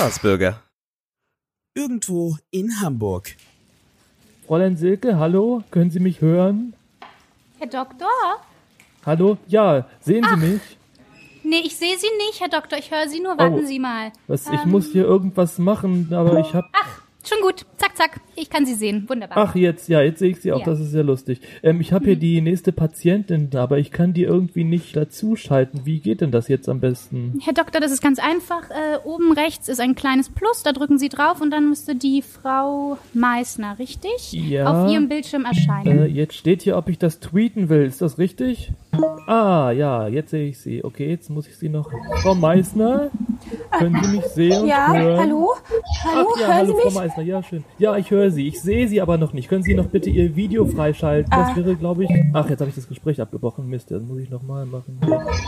Staatsbürger. Irgendwo in Hamburg. Fräulein Silke, hallo? Können Sie mich hören? Herr Doktor? Hallo? Ja, sehen Sie mich? Nee, ich sehe Sie nicht, Herr Doktor. Ich höre Sie nur. Warten Oh. Sie mal. Was, ich muss hier irgendwas machen, aber ich hab... Ach, schon gut. Zack, zack. Ich kann Sie sehen. Wunderbar. Ach, jetzt, ja, jetzt sehe ich sie auch, Ja. das ist ja lustig. Ähm, ich habe hier die nächste Patientin, aber ich kann die irgendwie nicht dazuschalten. Wie geht denn das jetzt am besten? Herr Doktor, das ist ganz einfach. Äh, oben rechts ist ein kleines Plus. Da drücken Sie drauf und dann müsste die Frau Meißner, richtig? Ja. Auf Ihrem Bildschirm erscheinen. Äh, jetzt steht hier, ob ich das tweeten will. Ist das richtig? Ah, ja, jetzt sehe ich sie. Okay, jetzt muss ich sie noch... Frau Meißner, können Sie mich sehen und Ja, hören? hallo? Hallo, Ach ja, hören hallo Sie Frau mich? Meißner, ja schön. Ja, ich höre Sie. Ich sehe Sie aber noch nicht. Können Sie noch bitte Ihr Video freischalten? Ah. Das wäre, glaube ich... Ach, jetzt habe ich das Gespräch abgebrochen. Mist, das muss ich nochmal machen.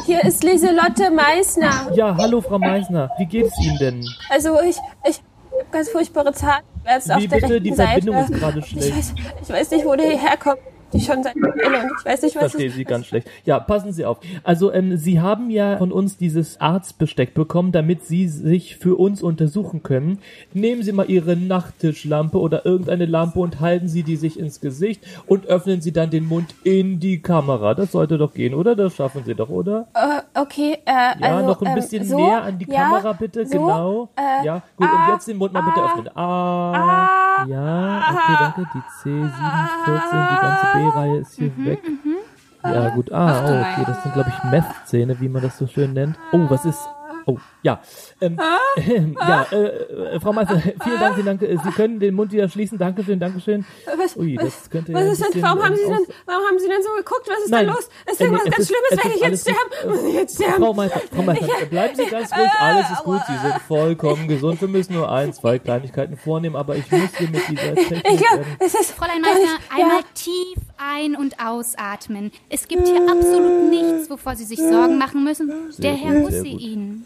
Hier ist Lieselotte Meissner. Ja, hallo Frau Meißner. Wie geht es Ihnen denn? Also ich, ich hab ganz furchtbare Zahnschmerzen auf der bitte? rechten Die Seite. Verbindung ist gerade Ich schlecht. weiß, ich weiß nicht, wo der herkommt. Die schon seit und ich weiß nicht, Ich was verstehe Sie ganz schlecht. Ja, passen Sie auf. Also, ähm, Sie haben ja von uns dieses Arztbesteck bekommen, damit Sie sich für uns untersuchen können. Nehmen Sie mal Ihre Nachttischlampe oder irgendeine Lampe und halten Sie die sich ins Gesicht und öffnen Sie dann den Mund in die Kamera. Das sollte doch gehen, oder? Das schaffen Sie doch, oder? äh, okay, äh, Ja, also, noch ein ähm, bisschen so, näher an die ja, Kamera bitte, so, genau. äh, ja, gut, ah, und jetzt den Mund mal bitte öffnen. Ah, ja, okay, danke. Die C714, die ganze B-Reihe ist hier Mhm, weg. Ja, gut. Ah, oh, okay, das sind, glaube ich, Meth-Zähne, wie man das so schön nennt. Oh, was ist... Oh, ja. Ähm, ja, äh, äh, Frau Meister, vielen Dank, vielen Dank. Äh, Sie können den Mund wieder schließen. Dankeschön, Dankeschön. Was, Ui, das könnte was ja ist denn, warum haben ähm, Sie denn, warum haben Sie denn so geguckt? Was ist Nein. da los? Ist Äh, irgendwas es ganz ist- Schlimmes? ist ich jetzt sterben? Muss ich jetzt sterben? Frau Meister, Frau Meister, bleiben Sie ganz ruhig, alles ist gut, Sie sind vollkommen gesund. Wir müssen nur ein, zwei Kleinigkeiten vornehmen, aber ich muss hier mit dieser Technik... Ich glaub, ähm, es ist Fräulein Meißner, nicht- ja. einmal tief ein- und ausatmen. Es gibt hier absolut nichts, wovor Sie sich Sorgen machen müssen. Der Herr gut, sehr Hussein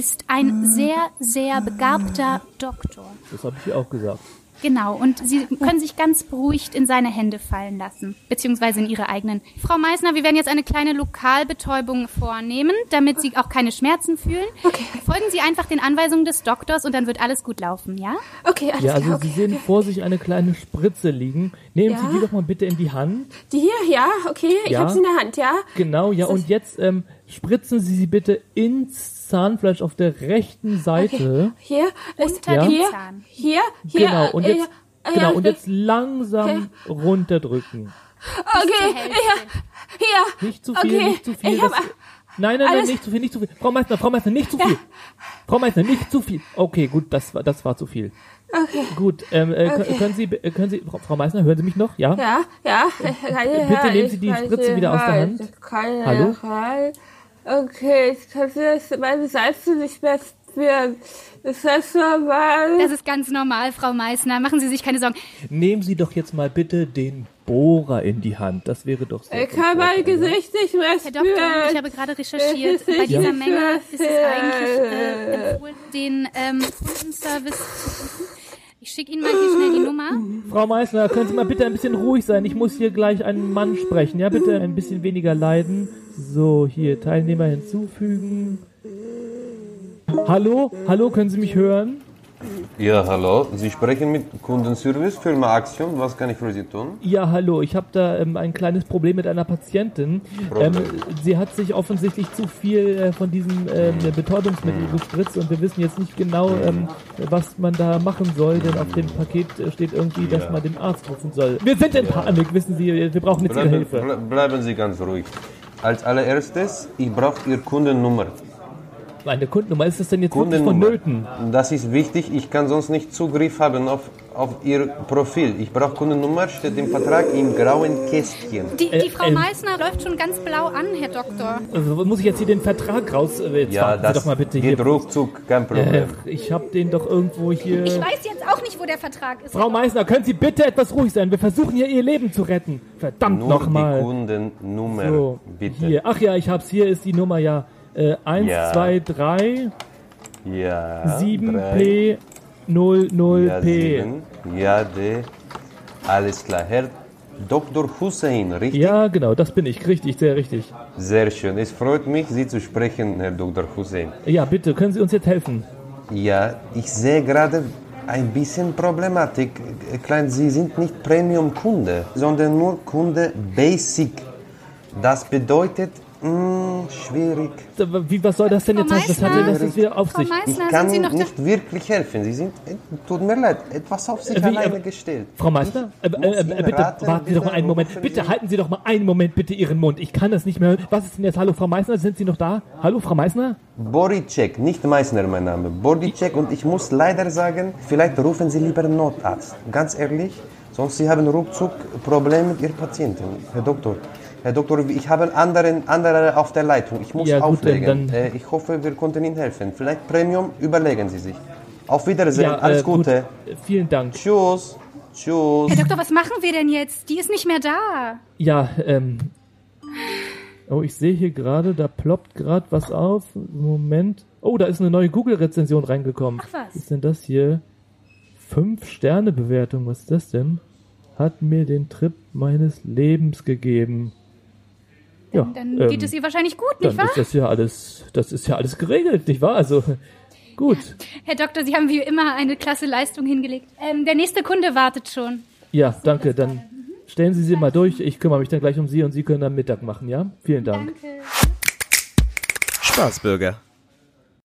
ist ein sehr, sehr begabter Doktor. das habe ich ihr auch gesagt. Genau, und Sie können sich ganz beruhigt in seine Hände fallen lassen, beziehungsweise in Ihre eigenen. Frau Meissner, wir werden jetzt eine kleine Lokalbetäubung vornehmen, damit Sie auch keine Schmerzen fühlen. Okay. Folgen Sie einfach den Anweisungen des Doktors und dann wird alles gut laufen, ja? Okay, alles Ja, also klar, okay. Sie sehen vor sich eine kleine Spritze liegen. Nehmen Ja. Sie die doch mal bitte in die Hand. Die hier, ja, okay, ich Ja. habe sie in der Hand, ja. Genau, ja, und jetzt ähm, spritzen Sie sie bitte ins Zahnfleisch auf der rechten Seite. Hier, ist Unter Ja. hier, Zahn. hier, hier. Genau, und äh, jetzt, äh, genau, ja, und jetzt langsam runterdrücken. Okay, zur Hälfte. ja, hier. Nicht zu viel, Okay, nicht zu viel. das, nein, nein, nein, nicht zu viel, nicht zu viel. Frau Meister, Frau Meister, nicht zu viel. Frau Meister, nicht zu viel. Okay, gut, das war, das war zu viel. Okay. Gut, ähm, äh, Okay. können- Sie, äh, können Sie, Frau, Frau Meister, hören Sie mich noch? Ja? Ja, ja. Bitte nehmen Sie die Spritze wieder aus der Hand. Hallo? Okay, ich kann jetzt meine Salze nicht mehr spüren. Ist das normal? Das ist ganz normal, Frau Meissner. Machen Sie sich keine Sorgen. Nehmen Sie doch jetzt mal bitte den Bohrer in die Hand. Das wäre doch sehr Ich kann mein? Gesicht nicht mehr Herr spüren. Doktor, ich habe gerade recherchiert. Bei dieser Menge ist es eigentlich äh, empfohlen, den ähm, Kundenservice zu rufen. Ich schicke Ihnen mal hier schnell die Nummer. Frau Meißner, können Sie mal bitte ein bisschen ruhig sein? Ich muss hier gleich einen Mann sprechen. Ja, bitte ein bisschen weniger leiden. So, hier, Teilnehmer hinzufügen. Hallo? Hallo, können Sie mich hören? Ja, hallo. Sie sprechen mit Kundenservice Firma Action. Was kann ich für Sie tun? Ja, hallo. Ich habe da ähm, ein kleines Problem mit einer Patientin. Ähm, Problem. sie hat sich offensichtlich zu viel äh, von diesem ähm, Betäubungsmittel Hm. gespritzt und wir wissen jetzt nicht genau, ähm, was man da machen soll, denn auf dem Paket äh, steht irgendwie, dass Ja. man den Arzt rufen soll. Wir sind in Panik, wissen Sie. Wir brauchen jetzt Ihre Bleiben, Hilfe. ble bleiben Sie ganz ruhig. Als allererstes, ich brauche Ihre Kundennummer. Meine Kundennummer, ist das denn jetzt wirklich vonnöten? Das ist wichtig. Ich kann sonst nicht Zugriff haben auf, auf Ihr Profil. Ich brauche Kundennummer, steht im Vertrag im grauen Kästchen. Die, die Äh, Frau ähm. Meissner läuft schon ganz blau an, Herr Doktor. Also, muss ich jetzt hier den Vertrag raus? Äh, Jetzt Ja, Sie das doch mal bitte geht hier. ruckzuck, kein Äh, Problem. ich habe den doch irgendwo hier. Ich weiß nicht, wo der Vertrag ist. Frau Meißner, können Sie bitte etwas ruhig sein? Wir versuchen hier Ihr Leben zu retten. Verdammt nochmal. die Kundennummer, So, bitte. hier. Ach ja, ich hab's. Hier ist die Nummer, ja. Äh, 1, Ja. 2, 3, Ja. 7P, 00P. Ja, sieben. Ja, D. Alles klar. Herr Dr. Hussein, richtig? Ja, genau, das bin ich. Richtig, sehr richtig. Sehr schön. Es freut mich, Sie zu sprechen, Herr Dr. Hussein. Ja, bitte, können Sie uns jetzt helfen? Ja, ich sehe gerade ein bisschen Problematik. Klein, Sie sind nicht Premium-Kunde, sondern nur Kunde Basic. Das bedeutet, mh, schwierig. Wie, was soll das denn jetzt heißen? Was hat denn das jetzt wieder auf Frau sich? Ich Meißner, kann sind Sie Ihnen noch da? nicht wirklich helfen. Sie sind, äh, tut mir leid, etwas auf sich Wie, alleine äh, gestellt. Frau Meister, äh, Ich äh, äh, bitte raten, warten Sie doch mal einen Moment. Bitte halten Sie doch mal einen Moment bitte Ihren Mund. Ich kann das nicht mehr hören. Was ist denn jetzt? Hallo, Frau Meißner, sind Sie noch da? Hallo, Frau Meißner? Bodycheck, nicht Meißner mein Name. Bodycheck und ich muss leider sagen, vielleicht rufen Sie lieber einen Notarzt. Ganz ehrlich, sonst Sie haben ruckzuck Probleme mit Ihrem Patienten. Herr Doktor, Herr Doktor, ich habe einen anderen, andere auf der Leitung. Ich muss Ja, gut, auflegen. dann- Äh, ich hoffe, wir konnten Ihnen helfen. Vielleicht Premium, überlegen Sie sich. Auf Wiedersehen, Ja, alles äh, gut. Gute. Äh, Vielen Dank. Tschüss. Tschüss. Herr Doktor, was machen wir denn jetzt? Die ist nicht mehr da. Ja, ähm. Oh, ich sehe hier gerade, da ploppt gerade was auf. Moment. Oh, da ist eine neue Google-Rezension reingekommen. Ach was. Was ist denn das hier? Fünf Sterne Bewertung, was ist das denn? Hat mir den Trip meines Lebens gegeben. Ja, Dann ähm, geht es ihr wahrscheinlich gut, dann nicht wahr? ist das ja alles, das ist ja alles geregelt, nicht wahr? Also, gut. Herr Doktor, Sie haben wie immer eine klasse Leistung hingelegt. Ähm, der nächste Kunde wartet schon. Ja, danke, dann stellen Sie sie mal durch. Ich kümmere mich dann gleich um Sie und Sie können dann Mittag machen, ja? Vielen Dank. Danke. Spaßbürger